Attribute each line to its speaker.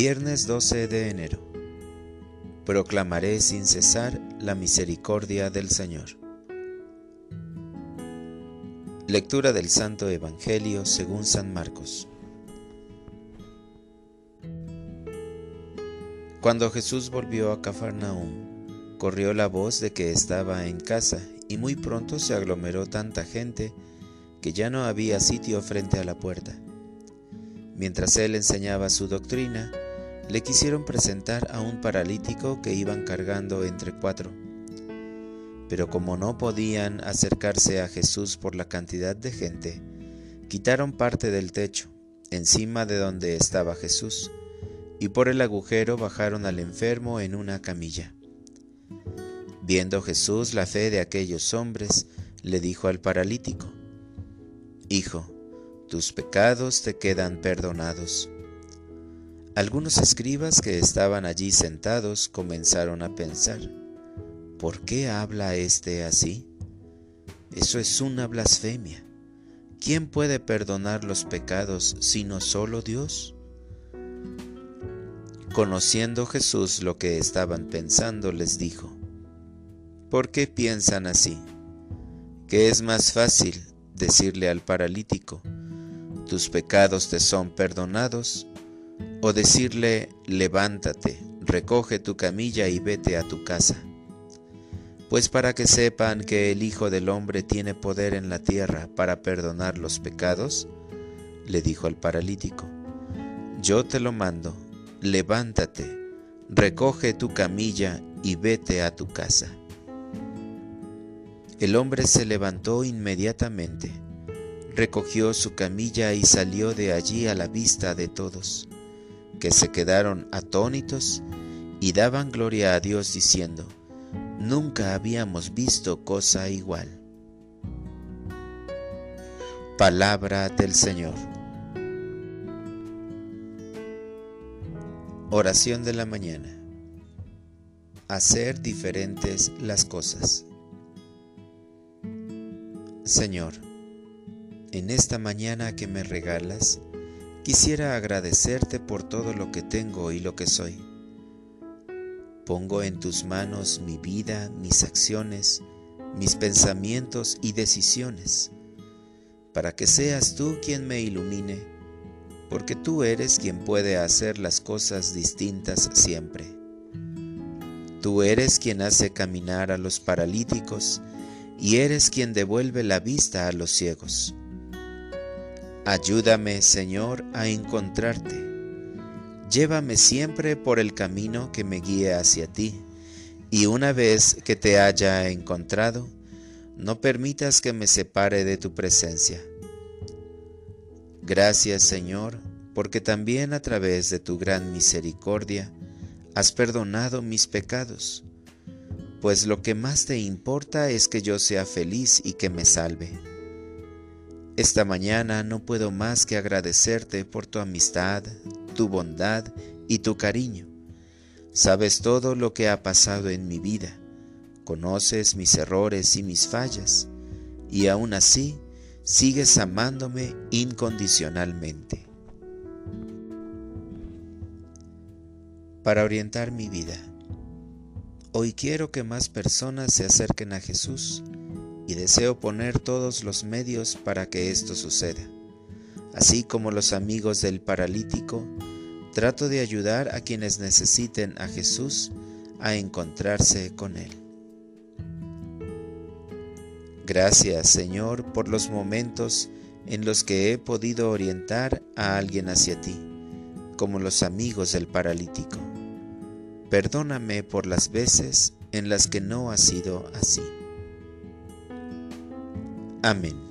Speaker 1: Viernes 12 de enero. Proclamaré sin cesar la misericordia del Señor. Lectura del Santo Evangelio según San Marcos. Cuando Jesús volvió a Cafarnaúm, corrió la voz de que estaba en casa y muy pronto se aglomeró tanta gente que ya no había sitio frente a la puerta Mientras él enseñaba su doctrina, le quisieron presentar a un paralítico que iban cargando entre cuatro. Pero como no podían acercarse a Jesús por la cantidad de gente, quitaron parte del techo, encima de donde estaba Jesús, y por el agujero bajaron al enfermo en una camilla. Viendo Jesús la fe de aquellos hombres, le dijo al paralítico, Hijo, tus pecados te quedan perdonados. Algunos escribas que estaban allí sentados comenzaron a pensar, ¿por qué habla éste así? Eso es una blasfemia. ¿Quién puede perdonar los pecados sino solo Dios? Conociendo Jesús lo que estaban pensando, les dijo, ¿por qué piensan así? ¿Qué es más fácil decirle al paralítico, tus pecados te son perdonados, o decirle, levántate, recoge tu camilla y vete a tu casa. Pues para que sepan que el Hijo del Hombre tiene poder en la tierra para perdonar los pecados, le dijo al paralítico, yo te lo mando, levántate, recoge tu camilla y vete a tu casa. El hombre se levantó inmediatamente recogió su camilla y salió de allí a la vista de todos, que se quedaron atónitos y daban gloria a Dios diciendo, Nunca habíamos visto cosa igual. Palabra del Señor. Oración de la mañana. Hacer diferentes las cosas. Señor, en esta mañana que me regalas, quisiera agradecerte por todo lo que tengo y lo que soy. Pongo en tus manos mi vida, mis acciones, mis pensamientos y decisiones, para que seas tú quien me ilumine, porque tú eres quien puede hacer las cosas distintas siempre. Tú eres quien hace caminar a los paralíticos y eres quien devuelve la vista a los ciegos. Ayúdame, Señor, a encontrarte. Llévame siempre por el camino que me guíe hacia ti, y una vez que te haya encontrado, no permitas que me separe de tu presencia. Gracias, Señor, porque también a través de tu gran misericordia has perdonado mis pecados, pues lo que más te importa es que yo sea feliz y que me salve. Esta mañana no puedo más que agradecerte por tu amistad, tu bondad y tu cariño. Sabes todo lo que ha pasado en mi vida, conoces mis errores y mis fallas, y aún así sigues amándome incondicionalmente. Para orientar mi vida, hoy quiero que más personas se acerquen a Jesús y deseo poner todos los medios para que esto suceda. Así como los amigos del paralítico, trato de ayudar a quienes necesiten a Jesús a encontrarse con Él. Gracias Señor por los momentos en los que he podido orientar a alguien hacia ti, como los amigos del paralítico. Perdóname por las veces en las que no ha sido así. Amén.